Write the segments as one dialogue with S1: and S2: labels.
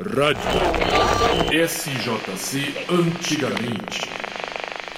S1: Rádio SJC Antigamente.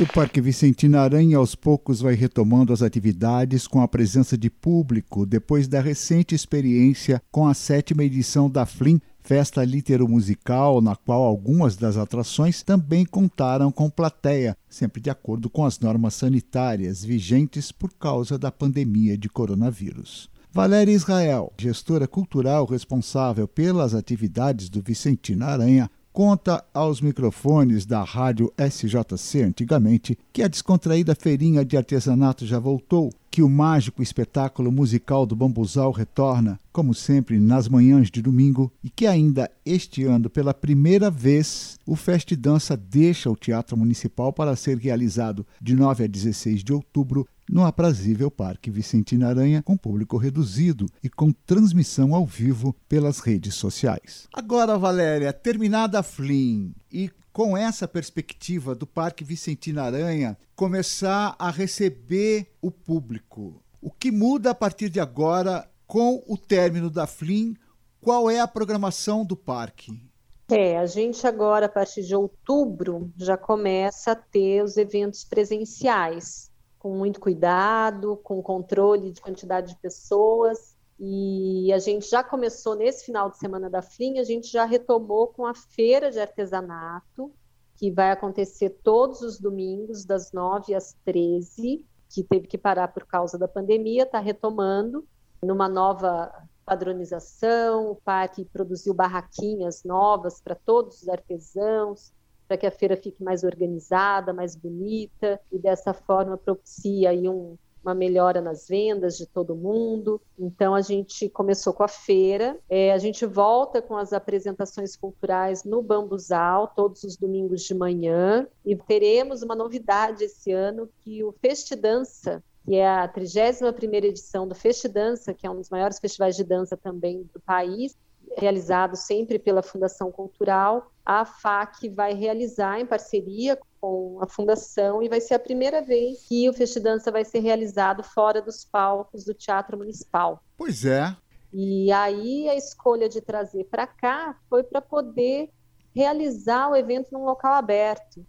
S2: O Parque Vicentina Aranha aos poucos vai retomando as atividades com a presença de público depois da recente experiência com a sétima edição da FLIM, festa litero-musical, na qual algumas das atrações também contaram com plateia, sempre de acordo com as normas sanitárias vigentes por causa da pandemia de coronavírus. Valéria Israel, gestora cultural responsável pelas atividades do Vicentina Aranha, conta aos microfones da rádio SJC antigamente que a descontraída feirinha de artesanato já voltou, que o mágico espetáculo musical do Bambuzal retorna, como sempre, nas manhãs de domingo e que ainda este ano, pela primeira vez, o Fest Dança deixa o Teatro Municipal para ser realizado de 9 a 16 de outubro no aprazível Parque Vicentina Aranha, com público reduzido e com transmissão ao vivo pelas redes sociais. Agora, Valéria, terminada a Flim e com essa perspectiva do Parque Vicentina Aranha começar a receber o público, o que muda a partir de agora com o término da Flim? Qual é a programação do parque?
S3: É, a gente agora, a partir de outubro, já começa a ter os eventos presenciais com muito cuidado, com controle de quantidade de pessoas. E a gente já começou nesse final de semana da FLIM, a gente já retomou com a feira de artesanato, que vai acontecer todos os domingos, das 9 às 13, que teve que parar por causa da pandemia, está retomando numa nova padronização. O parque produziu barraquinhas novas para todos os artesãos, para que a feira fique mais organizada, mais bonita e dessa forma propicia aí um, uma melhora nas vendas de todo mundo. Então a gente começou com a feira, é, a gente volta com as apresentações culturais no Bambuzal todos os domingos de manhã e teremos uma novidade esse ano que o Festidança que é a 31ª edição do Festidança, que é um dos maiores festivais de dança também do país, realizado sempre pela Fundação Cultural, a FAC vai realizar em parceria com a Fundação e vai ser a primeira vez que o Festidança vai ser realizado fora dos palcos do Teatro Municipal.
S2: Pois é.
S3: E aí a escolha de trazer para cá foi para poder realizar o evento num local aberto,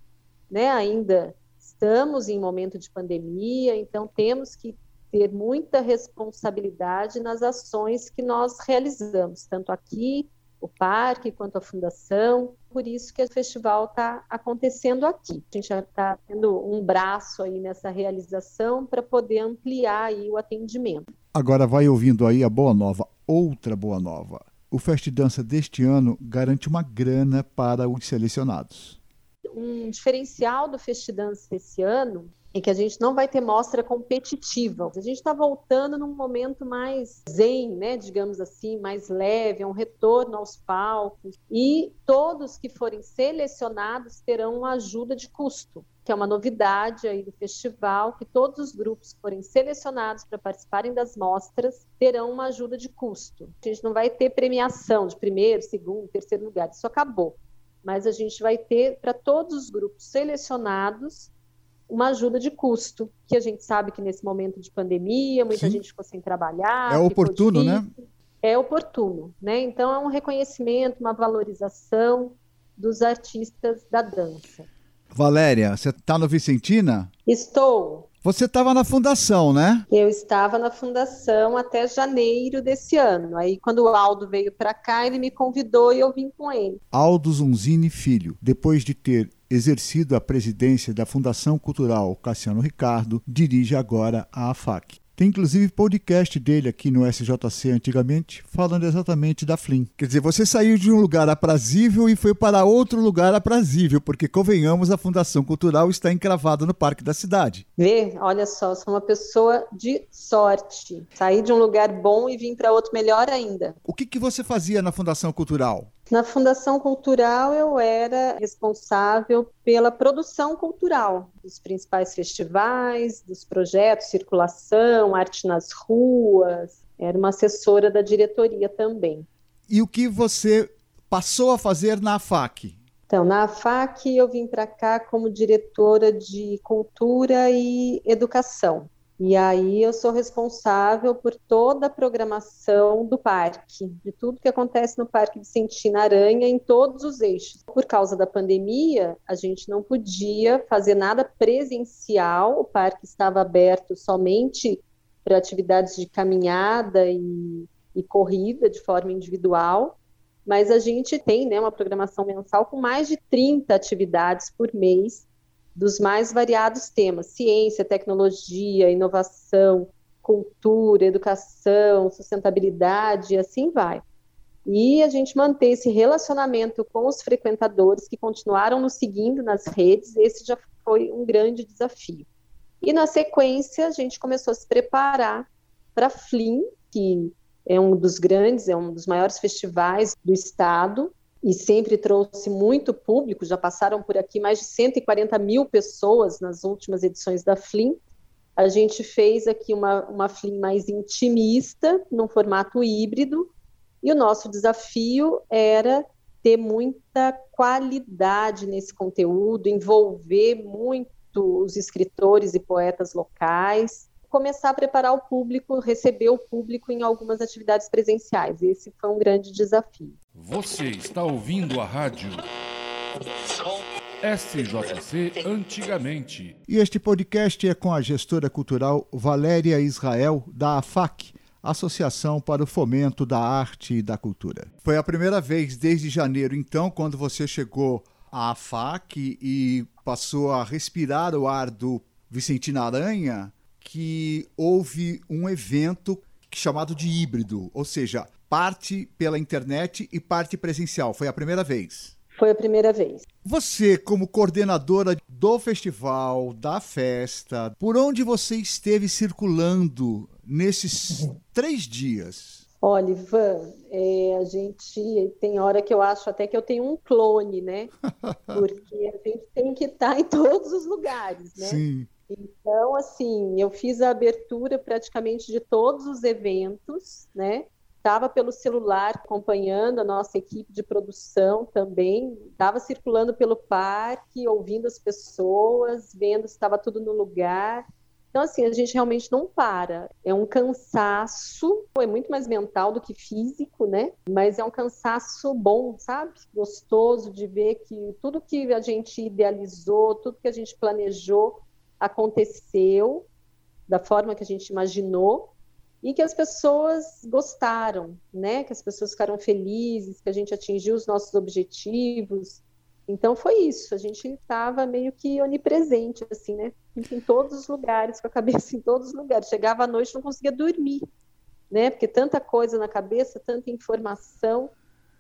S3: né? Ainda estamos em momento de pandemia, então temos que ter muita responsabilidade nas ações que nós realizamos, tanto aqui, o parque, quanto a fundação. Por isso que o festival está acontecendo aqui. A gente já está tendo um braço aí nessa realização para poder ampliar aí o atendimento.
S2: Agora vai ouvindo aí a boa nova, outra boa nova. O Fest Dança deste ano garante uma grana para os selecionados.
S3: Um diferencial do Fest Dança esse ano em que a gente não vai ter mostra competitiva. A gente está voltando num momento mais zen, né, digamos assim, mais leve, é um retorno aos palcos. E todos que forem selecionados terão uma ajuda de custo, que é uma novidade aí do festival, que todos os grupos que forem selecionados para participarem das mostras terão uma ajuda de custo. A gente não vai ter premiação de primeiro, segundo, terceiro lugar, isso acabou. Mas a gente vai ter para todos os grupos selecionados uma ajuda de custo, que a gente sabe que nesse momento de pandemia, muita Sim. gente ficou sem trabalhar.
S2: É oportuno, né?
S3: É oportuno, né? Então é um reconhecimento, uma valorização dos artistas da dança.
S2: Valéria, você está no Vicentina?
S3: Estou.
S2: Você estava na fundação, né?
S3: Eu estava na fundação até janeiro desse ano. Aí, quando o Aldo veio para cá, ele me convidou e eu vim com ele.
S2: Aldo Zunzini Filho, depois de ter exercido a presidência da Fundação Cultural Cassiano Ricardo, dirige agora a AFAC. Tem inclusive podcast dele aqui no SJC antigamente, falando exatamente da Flim. Quer dizer, você saiu de um lugar aprazível e foi para outro lugar aprazível, porque convenhamos, a Fundação Cultural está encravada no Parque da Cidade.
S3: Vê, olha só, sou uma pessoa de sorte. Saí de um lugar bom e vim para outro melhor ainda.
S2: O que, que você fazia na Fundação Cultural?
S3: Na Fundação Cultural, eu era responsável pela produção cultural dos principais festivais, dos projetos, circulação, arte nas ruas. Era uma assessora da diretoria também.
S2: E o que você passou a fazer na AFAC?
S3: Então, na AFAC, eu vim para cá como diretora de cultura e educação. E aí eu sou responsável por toda a programação do parque, de tudo que acontece no Parque Vicentina Aranha em todos os eixos. Por causa da pandemia, a gente não podia fazer nada presencial, o parque estava aberto somente para atividades de caminhada e, e corrida de forma individual, mas a gente tem né, uma programação mensal com mais de 30 atividades por mês dos mais variados temas: ciência, tecnologia, inovação, cultura, educação, sustentabilidade, e assim vai. E a gente mantém esse relacionamento com os frequentadores que continuaram nos seguindo nas redes, esse já foi um grande desafio. E na sequência, a gente começou a se preparar para a FLIM, que é um dos grandes, é um dos maiores festivais do estado, e sempre trouxe muito público, já passaram por aqui mais de 140 mil pessoas nas últimas edições da FLIM. A gente fez aqui uma, uma FLIM mais intimista, num formato híbrido, e o nosso desafio era ter muita qualidade nesse conteúdo, envolver muito os escritores e poetas locais, começar a preparar o público, receber o público em algumas atividades presenciais. Esse foi um grande desafio.
S1: Você está ouvindo a rádio SJC Antigamente.
S2: E este podcast é com a gestora cultural Valéria Israel, da AFAC, Associação para o Fomento da Arte e da Cultura. Foi a primeira vez desde janeiro, então, quando você chegou à AFAC e passou a respirar o ar do Vicentina Aranha, que houve um evento chamado de híbrido, ou seja, parte pela internet e parte presencial. Foi a primeira vez.
S3: Foi a primeira vez.
S2: Você, como coordenadora do festival, da festa, por onde você esteve circulando nesses três dias?
S3: Olha, Ivan, é, a gente tem hora que eu acho até que eu tenho um clone, né? Porque a gente tem que estar em todos os lugares, né?
S2: Sim.
S3: Então, assim, eu fiz a abertura praticamente de todos os eventos, né? Estava pelo celular acompanhando a nossa equipe de produção também, estava circulando pelo parque, ouvindo as pessoas, vendo se estava tudo no lugar. Então, assim, a gente realmente não para. É um cansaço, é muito mais mental do que físico, né? Mas é um cansaço bom, sabe? Gostoso de ver que tudo que a gente idealizou, tudo que a gente planejou, aconteceu da forma que a gente imaginou e que as pessoas gostaram, né? Que as pessoas ficaram felizes, que a gente atingiu os nossos objetivos. Então foi isso, a gente estava meio que onipresente, assim, né? Em todos os lugares, com a cabeça em todos os lugares. Chegava à noite não conseguia dormir, né? Porque tanta coisa na cabeça, tanta informação,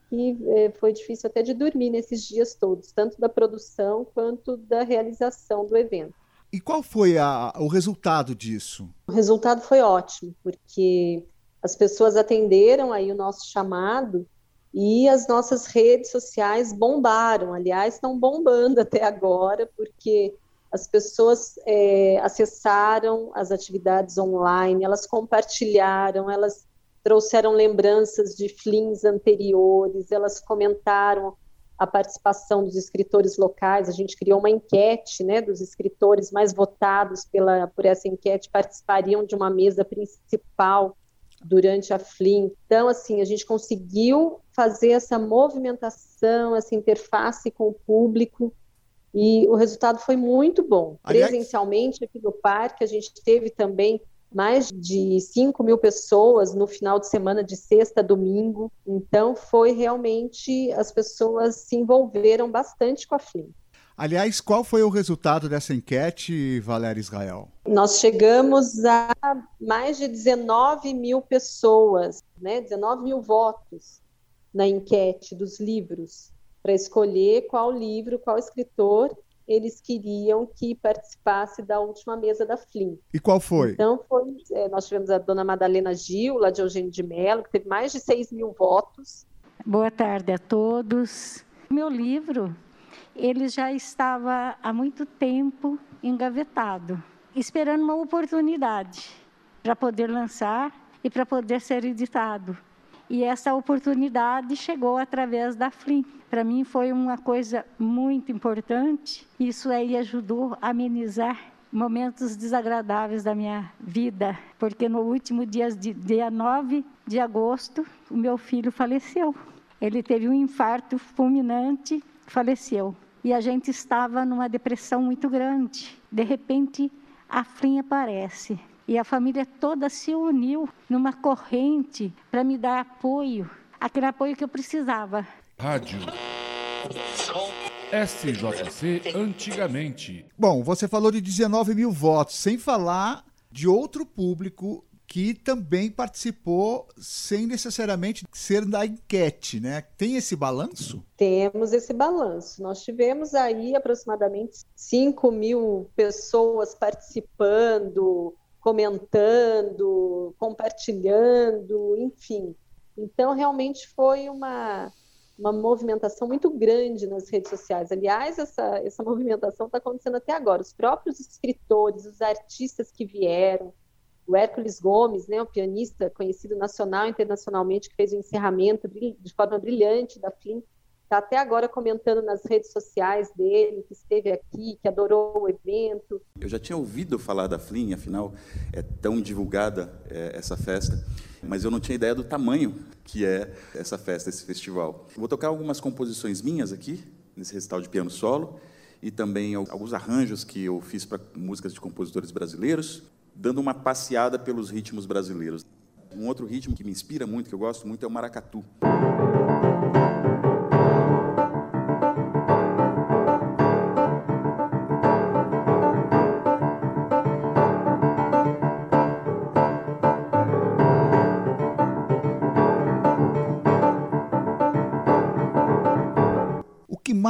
S3: que é, foi difícil até de dormir nesses dias todos, tanto da produção quanto da realização do evento.
S2: E qual foi a, o resultado disso?
S3: O resultado foi ótimo, porque as pessoas atenderam aí o nosso chamado e as nossas redes sociais bombaram. Aliás, estão bombando até agora, porque as pessoas é, acessaram as atividades online, elas compartilharam, elas trouxeram lembranças de flins anteriores, elas comentaram a participação dos escritores locais. A gente criou uma enquete, né, dos escritores mais votados pela por essa enquete participariam de uma mesa principal durante a FLIM. Então, assim, a gente conseguiu fazer essa movimentação, essa interface com o público e o resultado foi muito bom. Presencialmente aqui no parque a gente teve também mais de 5 mil pessoas no final de semana, de sexta a domingo. Então, foi realmente, as pessoas se envolveram bastante com a FLIM.
S2: Aliás, qual foi o resultado dessa enquete, Valéria Israel?
S3: Nós chegamos a mais de 19 mil pessoas, né? 19 mil votos na enquete dos livros, para escolher qual livro, qual escritor eles queriam que participasse da última mesa da FLIM.
S2: E qual foi?
S3: Então, foi, é, nós tivemos a dona Madalena Gil, lá de Eugênio de Mello, que teve mais de 6 mil votos.
S4: Boa tarde a todos. Meu livro, ele já estava há muito tempo engavetado, esperando uma oportunidade para poder lançar e para poder ser editado. E essa oportunidade chegou através da FLIM. Para mim foi uma coisa muito importante. Isso aí ajudou a amenizar momentos desagradáveis da minha vida, porque no último dia, dia 9 de agosto, o meu filho faleceu. Ele teve um infarto fulminante, faleceu. E a gente estava numa depressão muito grande. De repente, a Flin aparece. E a família toda se uniu numa corrente para me dar apoio, aquele apoio que eu precisava.
S1: Rádio SJC antigamente.
S2: Bom, você falou de 19 mil votos, sem falar de outro público que também participou sem necessariamente ser da enquete, né? Tem esse balanço?
S3: Temos esse balanço. Nós tivemos aí aproximadamente 5 mil pessoas participando, comentando, compartilhando, enfim. Então, realmente foi uma, uma movimentação muito grande nas redes sociais. Aliás, essa, essa movimentação está acontecendo até agora. Os próprios escritores, os artistas que vieram, o Hércules Gomes, né, o pianista conhecido nacional e internacionalmente, que fez o encerramento de forma brilhante da Flim, está até agora comentando nas redes sociais dele, que esteve aqui, que adorou o evento.
S5: Eu já tinha ouvido falar da Flim, afinal é tão divulgada é, essa festa, mas eu não tinha ideia do tamanho que é essa festa, esse festival. vou tocar algumas composições minhas aqui, nesse recital de piano solo, e também alguns arranjos que eu fiz para músicas de compositores brasileiros, dando uma passeada pelos ritmos brasileiros. Um outro ritmo que me inspira muito, que eu gosto muito, é o maracatu.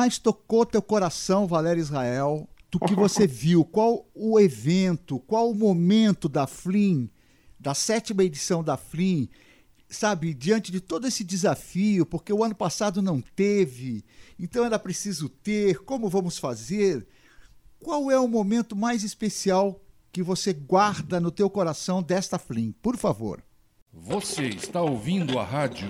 S2: Mais tocou teu coração, Valério Israel, do que você viu, qual o evento, qual o momento da Flim, da sétima edição da Flim, sabe, diante de todo esse desafio, porque o ano passado não teve, então era preciso ter, como vamos fazer? Qual é o momento mais especial que você guarda no teu coração desta Flim? Por favor.
S1: Você está ouvindo a rádio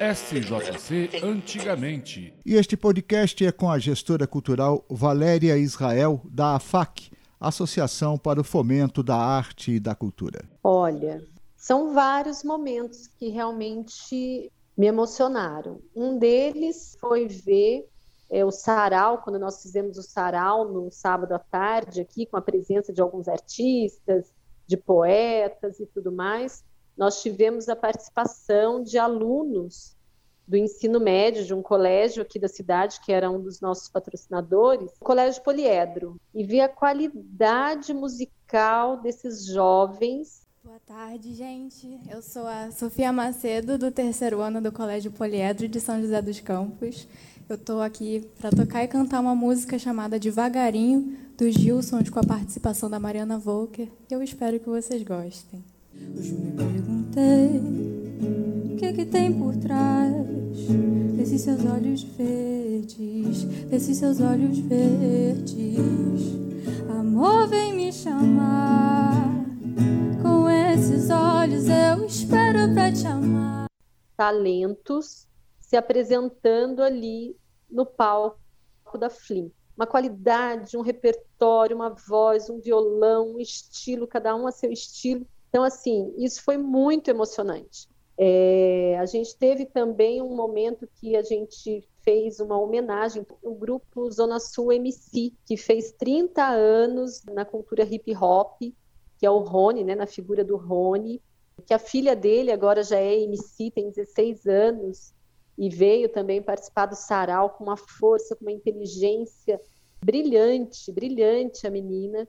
S1: SJC antigamente.
S2: E este podcast é com a gestora cultural Valéria Israel, da AFAC, Associação para o Fomento da Arte e da Cultura.
S3: Olha, são vários momentos que realmente me emocionaram. Um deles foi ver é, o sarau, quando nós fizemos o sarau no sábado à tarde, aqui com a presença de alguns artistas, de poetas e tudo mais nós tivemos a participação de alunos do ensino médio de um colégio aqui da cidade, que era um dos nossos patrocinadores, o Colégio Poliedro, e vi a qualidade musical desses jovens.
S6: Boa tarde, gente. Eu sou a Sofia Macedo, do terceiro ano do Colégio Poliedro de São José dos Campos. Eu estou aqui para tocar e cantar uma música chamada Devagarinho, do Gilson, com a participação da Mariana Volker. Eu espero que vocês gostem. Hoje me perguntei o que, que tem por trás desses seus olhos verdes, desses seus olhos verdes. Amor, vem me chamar. Com esses olhos eu espero pra te amar.
S3: Talentos se apresentando ali no palco da Flim. Uma qualidade, um repertório, uma voz, um violão, um estilo, cada um a seu estilo então, assim, isso foi muito emocionante. É, a gente teve também um momento que a gente fez uma homenagem ao grupo Zona Sul MC, que fez 30 anos na cultura hip hop, que é o Rony, né, na figura do Rony, que a filha dele agora já é MC, tem 16 anos, e veio também participar do sarau com uma força, com uma inteligência brilhante, brilhante a menina.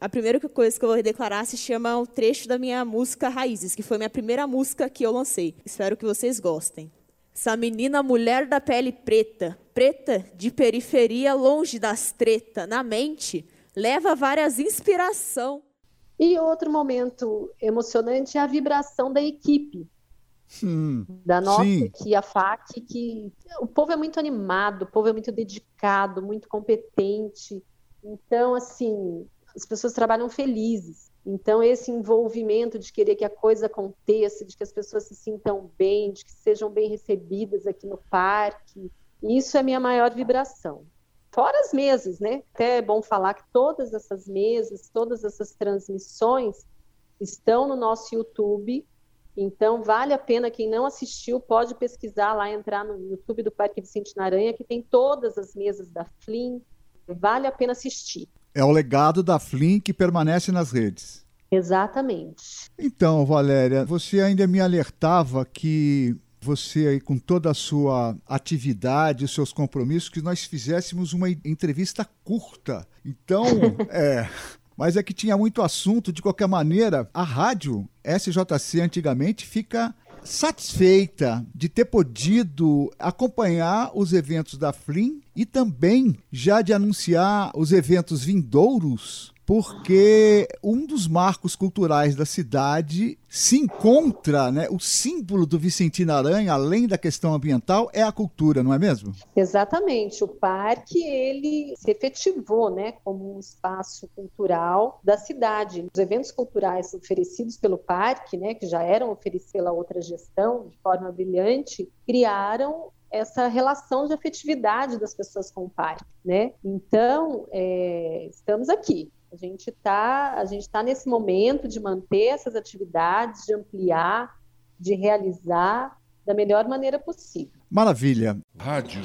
S7: A primeira coisa que eu vou declarar se chama o trecho da minha música Raízes, que foi minha primeira música que eu lancei. Espero que vocês gostem. Essa menina mulher da pele preta, preta de periferia, longe das treta, na mente, leva várias inspiração.
S3: E outro momento emocionante é a vibração da equipe.
S2: Hum,
S3: da nossa sim. aqui, a FAC, que o povo é muito animado, o povo é muito dedicado, muito competente. Então, assim, as pessoas trabalham felizes. Então, esse envolvimento de querer que a coisa aconteça, de que as pessoas se sintam bem, de que sejam bem recebidas aqui no parque, isso é minha maior vibração. Fora as mesas, né? Até é bom falar que todas essas mesas, todas essas transmissões estão no nosso YouTube. Então, vale a pena, quem não assistiu, pode pesquisar lá, entrar no YouTube do Parque Vicente Naranha, que tem todas as mesas da FLIM. Vale a pena assistir.
S2: É o legado da FLIM que permanece nas redes.
S3: Exatamente.
S2: Então, Valéria, você ainda me alertava que você aí com toda a sua atividade, os seus compromissos, que nós fizéssemos uma entrevista curta. Então, é, mas é que tinha muito assunto, de qualquer maneira, a rádio SJC antigamente fica satisfeita de ter podido acompanhar os eventos da FLIM e também já de anunciar os eventos vindouros porque um dos marcos culturais da cidade se encontra, né? O símbolo do Vicentino Aranha, além da questão ambiental, é a cultura, não é mesmo?
S3: Exatamente. O parque ele se efetivou, né, como um espaço cultural da cidade. Os eventos culturais oferecidos pelo parque, né, que já eram oferecidos pela outra gestão de forma brilhante, criaram essa relação de afetividade das pessoas com o parque, né? Então, é, estamos aqui a gente está a gente está nesse momento de manter essas atividades, de ampliar, de realizar da melhor maneira possível.
S2: Maravilha.
S1: Rádio.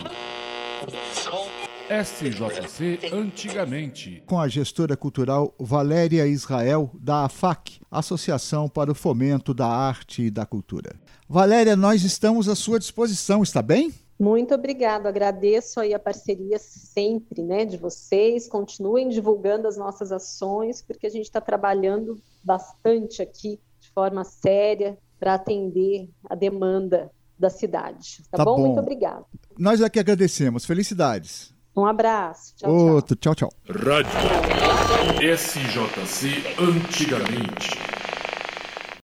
S1: SJC antigamente.
S2: Com a gestora cultural Valéria Israel, da AFAC, Associação para o Fomento da Arte e da Cultura. Valéria, nós estamos à sua disposição, está bem?
S3: Muito obrigado, agradeço aí a parceria sempre, né, de vocês. Continuem divulgando as nossas ações, porque a gente está trabalhando bastante aqui de forma séria para atender a demanda da cidade. Tá,
S2: tá
S3: bom?
S2: bom?
S3: Muito obrigado.
S2: Nós é que agradecemos. Felicidades.
S3: Um abraço. Tchau,
S2: Outro. tchau, tchau.
S1: Rádio SJC antigamente.